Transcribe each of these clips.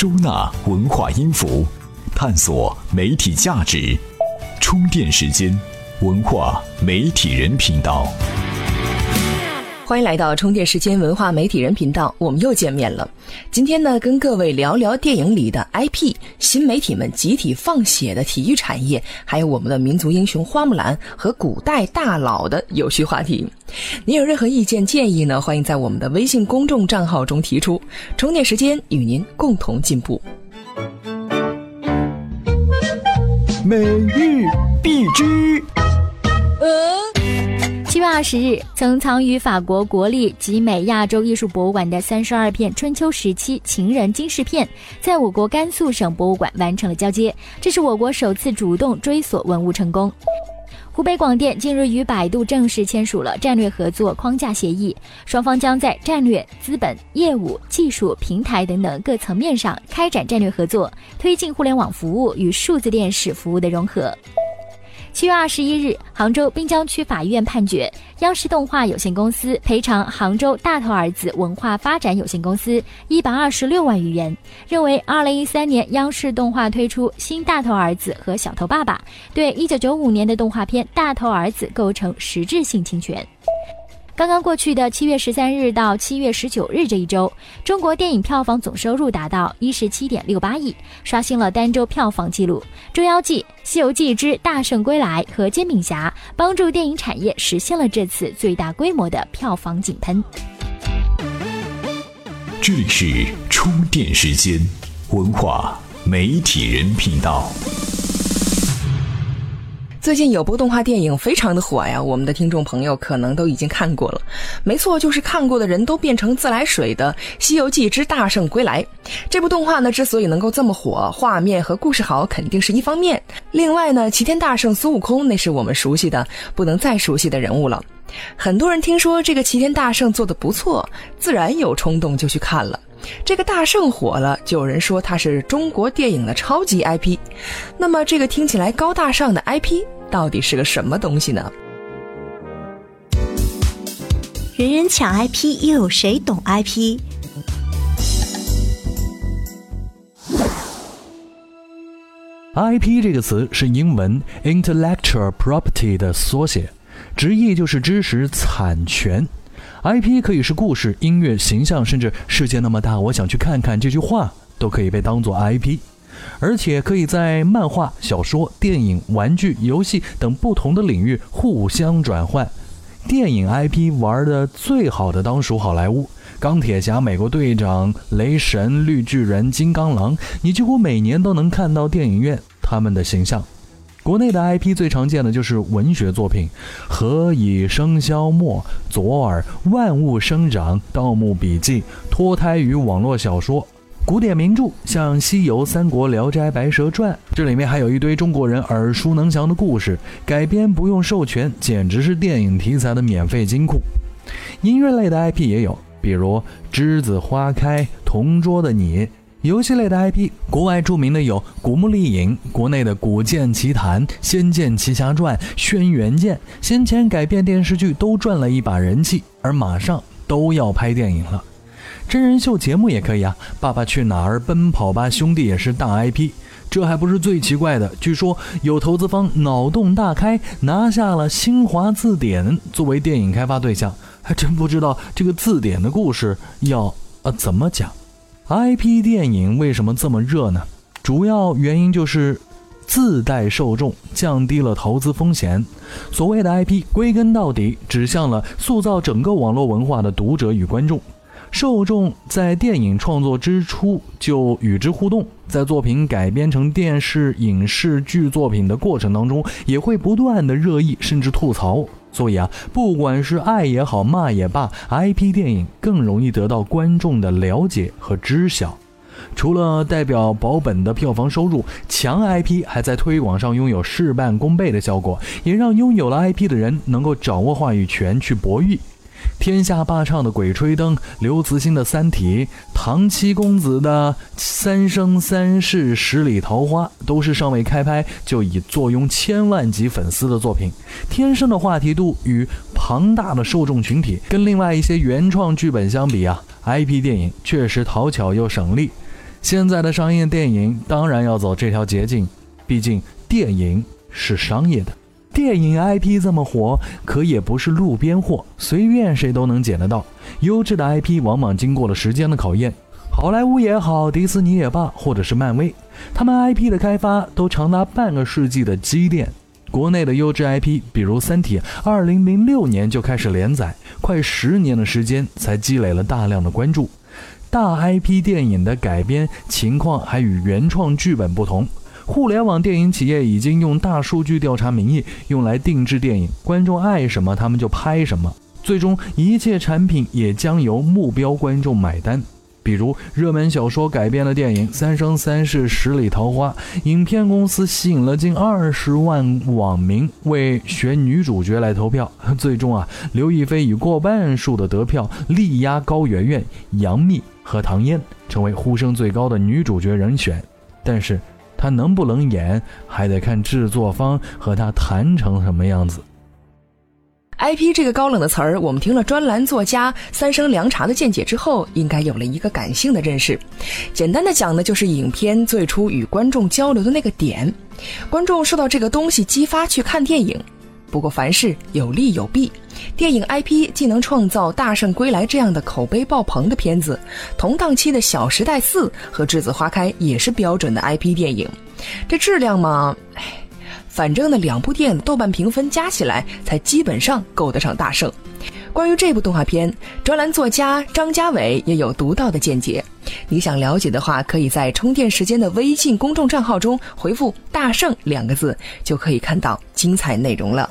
收纳文化音符，探索媒体价值。充电时间，文化媒体人频道。欢迎来到充电时间文化媒体人频道，我们又见面了。今天呢，跟各位聊聊电影里的 IP、新媒体们集体放血的体育产业，还有我们的民族英雄花木兰和古代大佬的有趣话题。您有任何意见建议呢？欢迎在我们的微信公众账号中提出。充电时间与您共同进步。每日必知。七月二十日，曾藏于法国国立集美亚洲艺术博物馆的三十二片春秋时期秦人金饰片，在我国甘肃省博物馆完成了交接，这是我国首次主动追索文物成功。湖北广电近日与百度正式签署了战略合作框架协议，双方将在战略、资本、业务、技术、平台等等各层面上开展战略合作，推进互联网服务与数字电视服务的融合。七月二十一日，杭州滨江区法院判决央视动画有限公司赔偿杭州大头儿子文化发展有限公司一百二十六万余元，认为二零一三年央视动画推出《新大头儿子》和《小头爸爸》，对一九九五年的动画片《大头儿子》构成实质性侵权。刚刚过去的七月十三日到七月十九日这一周，中国电影票房总收入达到一十七点六八亿，刷新了单周票房纪录。《捉妖记》《西游记之大圣归来》和《煎饼侠》帮助电影产业实现了这次最大规模的票房井喷。这里是充电时间，文化媒体人频道。最近有部动画电影非常的火呀，我们的听众朋友可能都已经看过了。没错，就是看过的人都变成自来水的《西游记之大圣归来》这部动画呢，之所以能够这么火，画面和故事好肯定是一方面。另外呢，齐天大圣孙悟空那是我们熟悉的不能再熟悉的人物了。很多人听说这个齐天大圣做的不错，自然有冲动就去看了。这个大圣火了，就有人说他是中国电影的超级 IP。那么这个听起来高大上的 IP 到底是个什么东西呢？人人抢 IP，又有谁懂 IP？IP 这个词是英文 intellectual property 的缩写，直译就是知识产权。IP 可以是故事、音乐、形象，甚至世界那么大，我想去看看。这句话都可以被当做 IP，而且可以在漫画、小说、电影、玩具、游戏等不同的领域互相转换。电影 IP 玩的最好的当属好莱坞，钢铁侠、美国队长、雷神、绿巨人、金刚狼，你几乎每年都能看到电影院他们的形象。国内的 IP 最常见的就是文学作品，《何以笙箫默》《左耳》《万物生长》《盗墓笔记》脱胎于网络小说，古典名著像《西游》《三国》《聊斋》《白蛇传》，这里面还有一堆中国人耳熟能详的故事，改编不用授权，简直是电影题材的免费金库。音乐类的 IP 也有，比如《栀子花开》《同桌的你》。游戏类的 IP，国外著名的有《古墓丽影》，国内的《古剑奇谭》《仙剑奇侠传》《轩辕剑》，先前改编电视剧都赚了一把人气，而马上都要拍电影了。真人秀节目也可以啊，《爸爸去哪儿》《奔跑吧兄弟》也是大 IP。这还不是最奇怪的，据说有投资方脑洞大开，拿下了新华字典作为电影开发对象，还真不知道这个字典的故事要呃怎么讲。IP 电影为什么这么热呢？主要原因就是自带受众，降低了投资风险。所谓的 IP，归根到底指向了塑造整个网络文化的读者与观众。受众在电影创作之初就与之互动，在作品改编成电视、影视剧作品的过程当中，也会不断的热议甚至吐槽。所以啊，不管是爱也好，骂也罢，IP 电影更容易得到观众的了解和知晓。除了代表保本的票房收入，强 IP 还在推广上拥有事半功倍的效果，也让拥有了 IP 的人能够掌握话语权去博弈。天下霸唱的《鬼吹灯》，刘慈欣的《三体》，唐七公子的《三生三世十里桃花》，都是尚未开拍就已坐拥千万级粉丝的作品。天生的话题度与庞大的受众群体，跟另外一些原创剧本相比啊，IP 电影确实讨巧又省力。现在的商业电影当然要走这条捷径，毕竟电影是商业的。电影 IP 这么火，可也不是路边货，随便谁都能捡得到。优质的 IP 往往经过了时间的考验，好莱坞也好，迪士尼也罢，或者是漫威，他们 IP 的开发都长达半个世纪的积淀。国内的优质 IP，比如《三体》，二零零六年就开始连载，快十年的时间才积累了大量的关注。大 IP 电影的改编情况还与原创剧本不同。互联网电影企业已经用大数据调查名义用来定制电影，观众爱什么他们就拍什么，最终一切产品也将由目标观众买单。比如热门小说改编的电影《三生三世十里桃花》，影片公司吸引了近二十万网民为选女主角来投票，最终啊，刘亦菲以过半数的得票力压高圆圆、杨幂和唐嫣，成为呼声最高的女主角人选。但是。他能不能演，还得看制作方和他谈成什么样子。IP 这个高冷的词儿，我们听了专栏作家三生凉茶的见解之后，应该有了一个感性的认识。简单的讲呢，就是影片最初与观众交流的那个点，观众受到这个东西激发去看电影。不过凡事有利有弊，电影 IP 既能创造《大圣归来》这样的口碑爆棚的片子，同档期的《小时代四》和《栀子花开》也是标准的 IP 电影。这质量嘛，哎，反正呢，两部电影豆瓣评分加起来才基本上够得上《大圣》。关于这部动画片，专栏作家张家伟也有独到的见解。你想了解的话，可以在充电时间的微信公众账号中回复“大圣”两个字，就可以看到精彩内容了。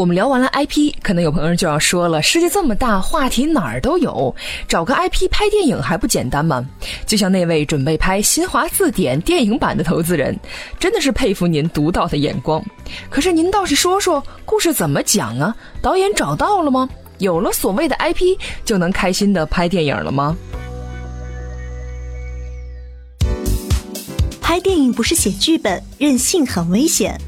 我们聊完了 IP，可能有朋友就要说了：世界这么大，话题哪儿都有，找个 IP 拍电影还不简单吗？就像那位准备拍《新华字典》电影版的投资人，真的是佩服您独到的眼光。可是您倒是说说，故事怎么讲啊？导演找到了吗？有了所谓的 IP，就能开心的拍电影了吗？拍电影不是写剧本，任性很危险。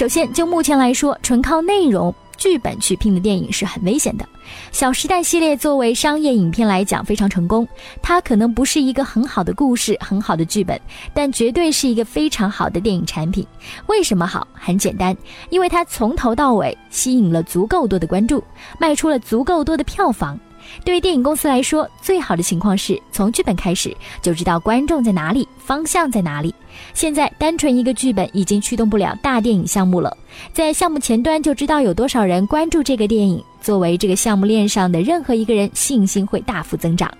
首先，就目前来说，纯靠内容、剧本去拼的电影是很危险的。《小时代》系列作为商业影片来讲非常成功，它可能不是一个很好的故事、很好的剧本，但绝对是一个非常好的电影产品。为什么好？很简单，因为它从头到尾吸引了足够多的关注，卖出了足够多的票房。对于电影公司来说，最好的情况是从剧本开始就知道观众在哪里，方向在哪里。现在单纯一个剧本已经驱动不了大电影项目了，在项目前端就知道有多少人关注这个电影，作为这个项目链上的任何一个人，信心会大幅增长。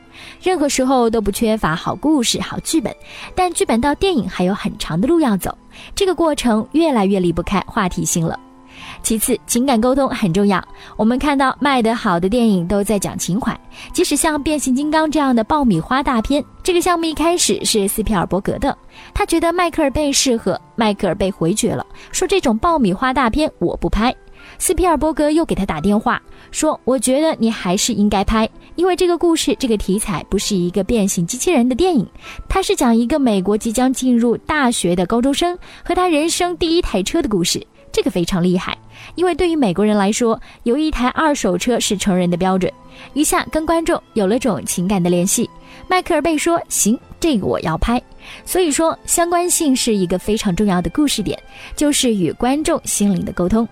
任何时候都不缺乏好故事、好剧本，但剧本到电影还有很长的路要走，这个过程越来越离不开话题性了。其次，情感沟通很重要。我们看到卖得好的电影都在讲情怀，即使像变形金刚这样的爆米花大片，这个项目一开始是斯皮尔伯格的，他觉得迈克尔贝适合，迈克尔贝回绝了，说这种爆米花大片我不拍。斯皮尔伯格又给他打电话说，我觉得你还是应该拍，因为这个故事这个题材不是一个变形机器人的电影，它是讲一个美国即将进入大学的高中生和他人生第一台车的故事。这个非常厉害，因为对于美国人来说，有一台二手车是成人的标准。一下跟观众有了种情感的联系。迈克尔贝说：“行，这个我要拍。”所以说，相关性是一个非常重要的故事点，就是与观众心灵的沟通。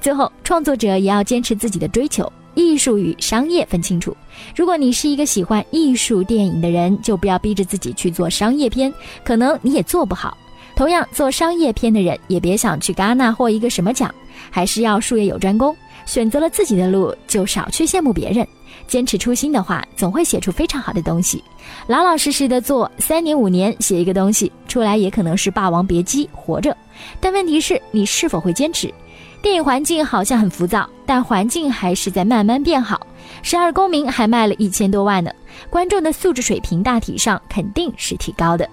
最后，创作者也要坚持自己的追求，艺术与商业分清楚。如果你是一个喜欢艺术电影的人，就不要逼着自己去做商业片，可能你也做不好。同样做商业片的人，也别想去戛纳获一个什么奖，还是要术业有专攻。选择了自己的路，就少去羡慕别人。坚持初心的话，总会写出非常好的东西。老老实实的做，三年五年写一个东西出来，也可能是《霸王别姬》活着。但问题是你是否会坚持？电影环境好像很浮躁，但环境还是在慢慢变好。《十二公民》还卖了一千多万呢，观众的素质水平大体上肯定是提高的。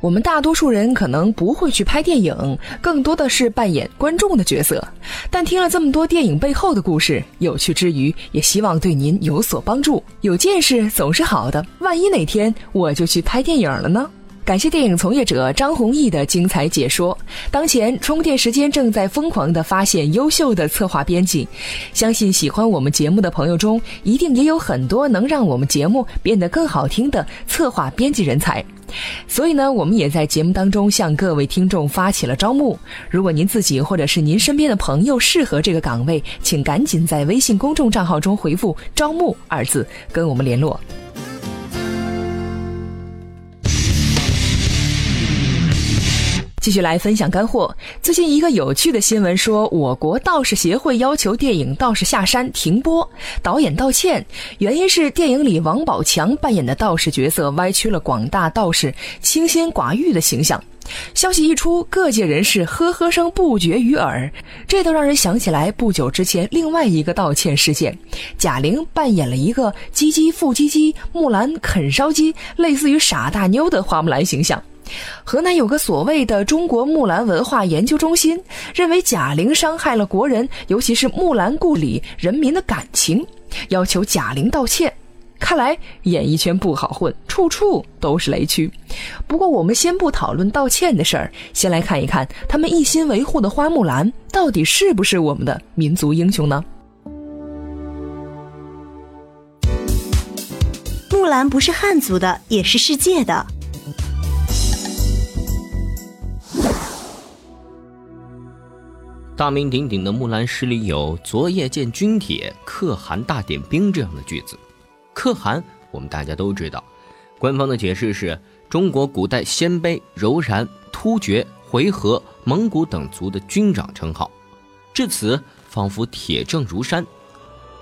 我们大多数人可能不会去拍电影，更多的是扮演观众的角色。但听了这么多电影背后的故事，有趣之余，也希望对您有所帮助。有见识总是好的，万一哪天我就去拍电影了呢？感谢电影从业者张弘毅的精彩解说。当前充电时间正在疯狂地发现优秀的策划编辑，相信喜欢我们节目的朋友中，一定也有很多能让我们节目变得更好听的策划编辑人才。所以呢，我们也在节目当中向各位听众发起了招募。如果您自己或者是您身边的朋友适合这个岗位，请赶紧在微信公众账号中回复“招募”二字，跟我们联络。继续来分享干货。最近一个有趣的新闻说，我国道士协会要求电影《道士下山》停播，导演道歉，原因是电影里王宝强扮演的道士角色歪曲了广大道士清心寡欲的形象。消息一出，各界人士呵呵声不绝于耳，这都让人想起来不久之前另外一个道歉事件：贾玲扮演了一个鸡鸡腹鸡鸡木兰啃烧鸡，类似于傻大妞的花木兰形象。河南有个所谓的中国木兰文化研究中心，认为贾玲伤害了国人，尤其是木兰故里人民的感情，要求贾玲道歉。看来演艺圈不好混，处处都是雷区。不过我们先不讨论道歉的事儿，先来看一看他们一心维护的花木兰到底是不是我们的民族英雄呢？木兰不是汉族的，也是世界的。大名鼎鼎的《木兰诗》里有“昨夜见军帖，可汗大点兵”这样的句子。可汗，我们大家都知道，官方的解释是中国古代鲜卑、柔然、突厥、回纥、蒙古等族的军长称号。至此，仿佛铁证如山。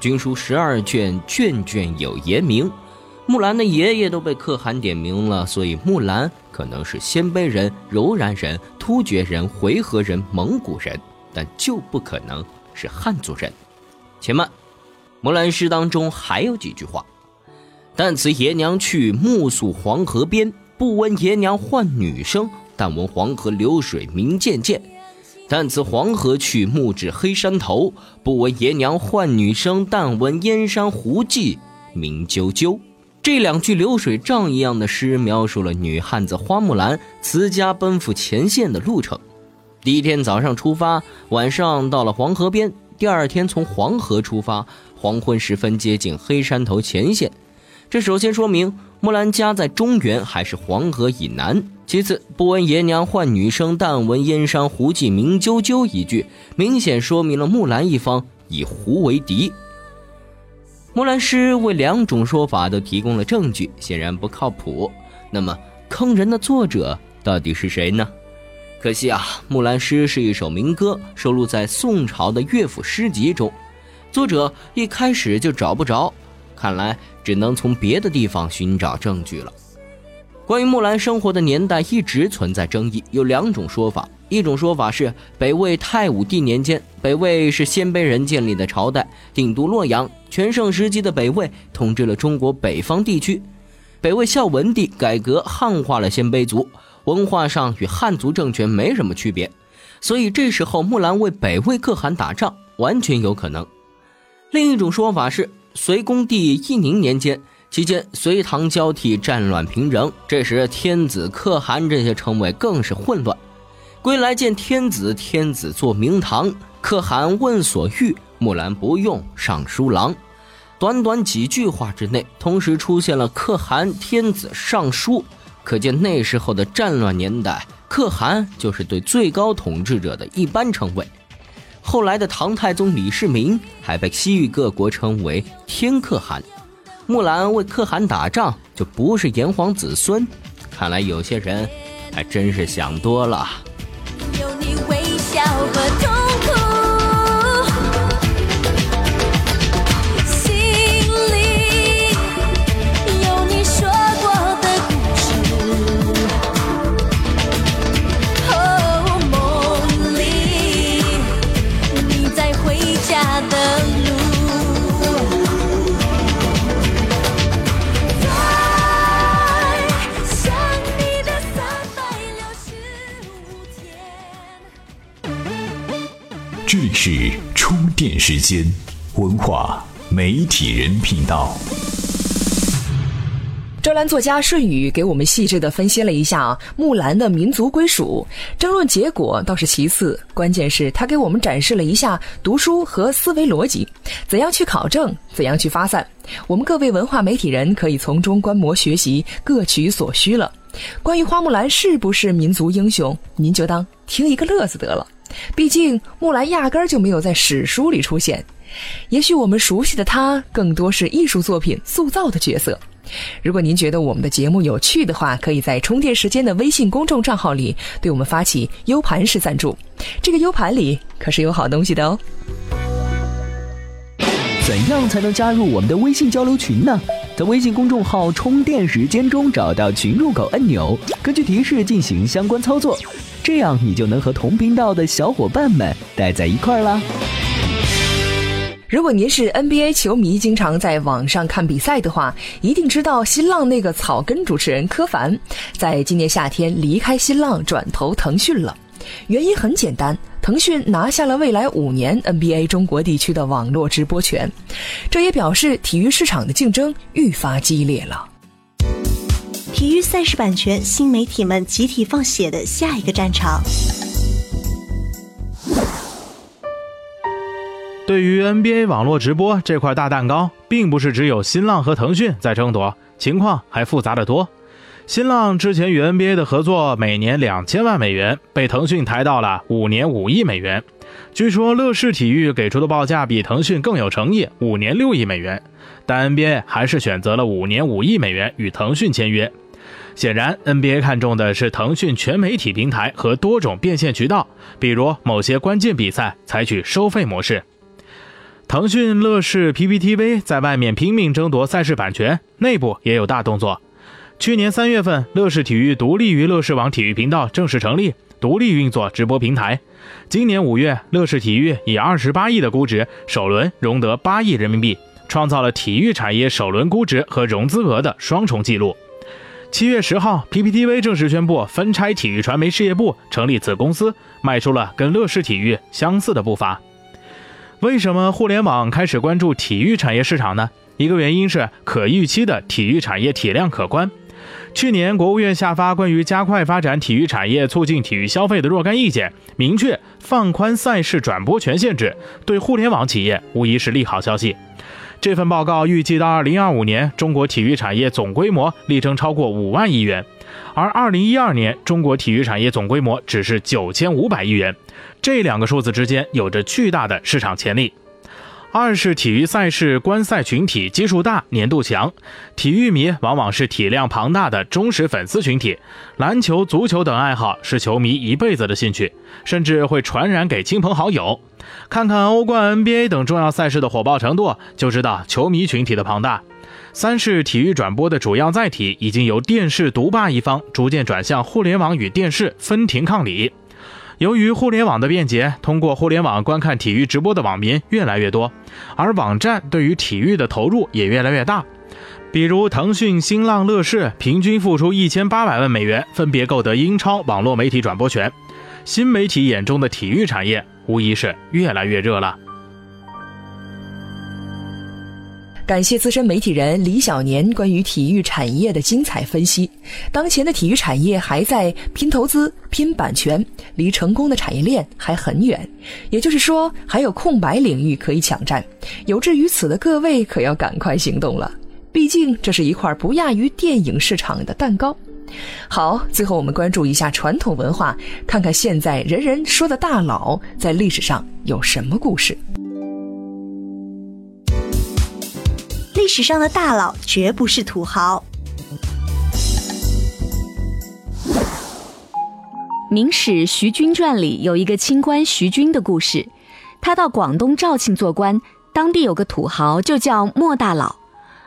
军书十二卷，卷卷有爷名。木兰的爷爷都被可汗点名了，所以木兰可能是鲜卑人、柔然人、突厥人、回纥人、蒙古人。但就不可能是汉族人。且慢，《木兰诗》当中还有几句话：“但辞爷娘去，暮宿黄河边，不闻爷娘唤女声，但闻黄河流水鸣溅溅。但辞黄河去，暮至黑山头，不闻爷娘唤女声，但闻燕山胡骑鸣啾啾。”这两句流水账一样的诗，描述了女汉子花木兰辞家奔赴前线的路程。第一天早上出发，晚上到了黄河边。第二天从黄河出发，黄昏时分接近黑山头前线。这首先说明木兰家在中原还是黄河以南。其次，不闻爷娘唤女声，但闻燕山胡骑鸣啾啾一句，明显说明了木兰一方以胡为敌。木兰诗为两种说法都提供了证据，显然不靠谱。那么，坑人的作者到底是谁呢？可惜啊，《木兰诗》是一首民歌，收录在宋朝的乐府诗集中。作者一开始就找不着，看来只能从别的地方寻找证据了。关于木兰生活的年代，一直存在争议，有两种说法。一种说法是北魏太武帝年间，北魏是鲜卑人建立的朝代，定都洛阳，全盛时期的北魏统治了中国北方地区。北魏孝文帝改革汉化了鲜卑族。文化上与汉族政权没什么区别，所以这时候木兰为北魏可汗打仗完全有可能。另一种说法是，隋恭帝义宁年间期间，隋唐交替，战乱频仍，这时天子、可汗这些称谓更是混乱。归来见天子，天子坐明堂，可汗问所欲，木兰不用尚书郎。短短几句话之内，同时出现了可汗、天子、尚书。可见那时候的战乱年代，可汗就是对最高统治者的一般称谓。后来的唐太宗李世民还被西域各国称为天可汗。木兰为可汗打仗，就不是炎黄子孙。看来有些人还真是想多了。有你微笑和是充电时间，文化媒体人频道。专栏作家顺宇给我们细致的分析了一下木兰的民族归属，争论结果倒是其次，关键是他给我们展示了一下读书和思维逻辑，怎样去考证，怎样去发散。我们各位文化媒体人可以从中观摩学习，各取所需了。关于花木兰是不是民族英雄，您就当听一个乐子得了。毕竟木兰压根儿就没有在史书里出现，也许我们熟悉的她更多是艺术作品塑造的角色。如果您觉得我们的节目有趣的话，可以在充电时间的微信公众账号里对我们发起 U 盘式赞助。这个 U 盘里可是有好东西的哦。怎样才能加入我们的微信交流群呢？在微信公众号“充电时间”中找到群入口按钮，根据提示进行相关操作，这样你就能和同频道的小伙伴们待在一块儿啦。如果您是 NBA 球迷，经常在网上看比赛的话，一定知道新浪那个草根主持人柯凡，在今年夏天离开新浪，转投腾讯了。原因很简单，腾讯拿下了未来五年 NBA 中国地区的网络直播权，这也表示体育市场的竞争愈发激烈了。体育赛事版权，新媒体们集体放血的下一个战场。对于 NBA 网络直播这块大蛋糕，并不是只有新浪和腾讯在争夺，情况还复杂的多。新浪之前与 NBA 的合作每年两千万美元，被腾讯抬到了五年五亿美元。据说乐视体育给出的报价比腾讯更有诚意，五年六亿美元，但 NBA 还是选择了五年五亿美元与腾讯签约。显然，NBA 看中的是腾讯全媒体平台和多种变现渠道，比如某些关键比赛采取收费模式。腾讯、乐视、PPTV 在外面拼命争夺赛事版权，内部也有大动作。去年三月份，乐视体育独立于乐视网体育频道正式成立，独立运作直播平台。今年五月，乐视体育以二十八亿的估值首轮融得八亿人民币，创造了体育产业首轮估值和融资额的双重纪录。七月十号，PPTV 正式宣布分拆体育传媒事业部，成立子公司，迈出了跟乐视体育相似的步伐。为什么互联网开始关注体育产业市场呢？一个原因是可预期的体育产业体量可观。去年国务院下发关于加快发展体育产业、促进体育消费的若干意见，明确放宽赛事转播权限制，对互联网企业无疑是利好消息。这份报告预计到二零二五年，中国体育产业总规模力争超过五万亿元。而二零一二年，中国体育产业总规模只是九千五百亿元，这两个数字之间有着巨大的市场潜力。二是体育赛事观赛群体基数大、粘度强，体育迷往往是体量庞大的忠实粉丝群体，篮球、足球等爱好是球迷一辈子的兴趣，甚至会传染给亲朋好友。看看欧冠、NBA 等重要赛事的火爆程度，就知道球迷群体的庞大。三是体育转播的主要载体已经由电视独霸一方，逐渐转向互联网与电视分庭抗礼。由于互联网的便捷，通过互联网观看体育直播的网民越来越多，而网站对于体育的投入也越来越大。比如腾讯、新浪、乐视平均付出一千八百万美元，分别购得英超网络媒体转播权。新媒体眼中的体育产业，无疑是越来越热了。感谢资深媒体人李小年关于体育产业的精彩分析。当前的体育产业还在拼投资、拼版权，离成功的产业链还很远。也就是说，还有空白领域可以抢占。有志于此的各位，可要赶快行动了。毕竟，这是一块不亚于电影市场的蛋糕。好，最后我们关注一下传统文化，看看现在人人说的大佬在历史上有什么故事。历史上的大佬绝不是土豪。《明史徐君传》里有一个清官徐君的故事。他到广东肇庆做官，当地有个土豪就叫莫大佬。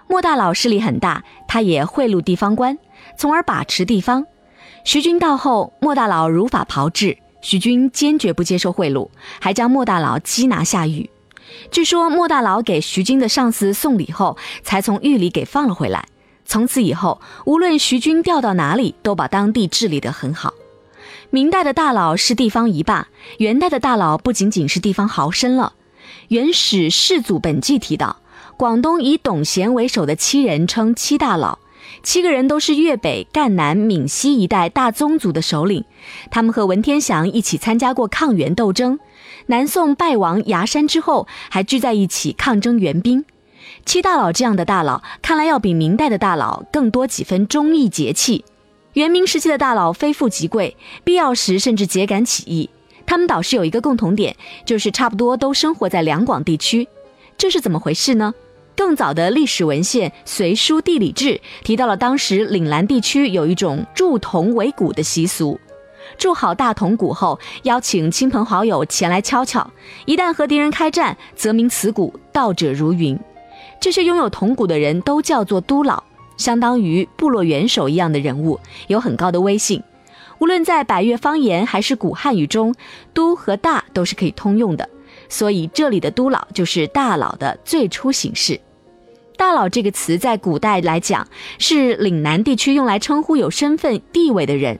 莫大佬势力很大，他也贿赂地方官，从而把持地方。徐君到后，莫大佬如法炮制，徐君坚决不接受贿赂，还将莫大佬缉拿下狱。据说莫大佬给徐军的上司送礼后，才从狱里给放了回来。从此以后，无论徐军调到哪里，都把当地治理得很好。明代的大佬是地方一霸，元代的大佬不仅仅是地方豪绅了。《元始世祖本纪》提到，广东以董贤为首的七人称七大佬，七个人都是粤北、赣南、闽西一带大宗族的首领，他们和文天祥一起参加过抗元斗争。南宋败亡崖山之后，还聚在一起抗争援兵。七大佬这样的大佬，看来要比明代的大佬更多几分忠义节气。元明时期的大佬非富即贵，必要时甚至秸秆起义。他们倒是有一个共同点，就是差不多都生活在两广地区。这是怎么回事呢？更早的历史文献《隋书地理志》提到了当时岭南地区有一种铸铜为鼓的习俗。铸好大铜鼓后，邀请亲朋好友前来敲敲。一旦和敌人开战，则鸣此鼓，道者如云。这些拥有铜鼓的人都叫做都老。相当于部落元首一样的人物，有很高的威信。无论在百越方言还是古汉语中，“都”和“大”都是可以通用的。所以这里的“都老”就是大佬的最初形式。大佬这个词在古代来讲，是岭南地区用来称呼有身份地位的人，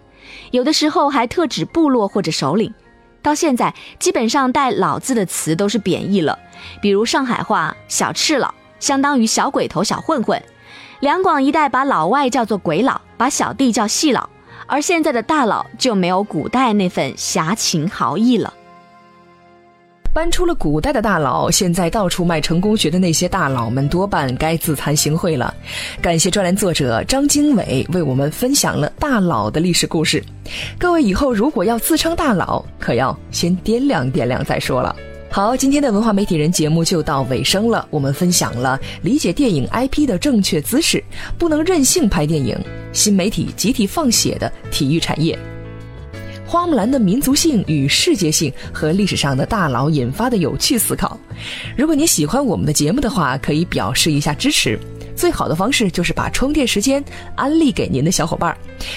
有的时候还特指部落或者首领。到现在，基本上带“老”字的词都是贬义了，比如上海话“小赤佬”，相当于小鬼头、小混混。两广一带把老外叫做鬼佬，把小弟叫细佬，而现在的大佬就没有古代那份侠情豪义了。搬出了古代的大佬，现在到处卖成功学的那些大佬们多半该自惭形秽了。感谢专栏作者张经纬为我们分享了大佬的历史故事。各位以后如果要自称大佬，可要先掂量掂量再说了。好，今天的文化媒体人节目就到尾声了。我们分享了理解电影 IP 的正确姿势，不能任性拍电影，新媒体集体放血的体育产业，花木兰的民族性与世界性和历史上的大佬引发的有趣思考。如果您喜欢我们的节目的话，可以表示一下支持。最好的方式就是把充电时间安利给您的小伙伴。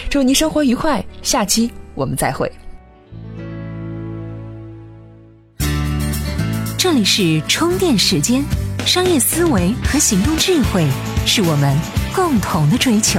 祝您生活愉快，下期我们再会。这里是充电时间，商业思维和行动智慧是我们共同的追求。